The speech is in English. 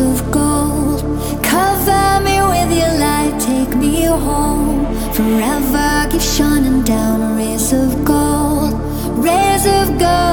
of gold. Cover me with your light, take me home. Forever keep shining down, rays of gold, rays of gold.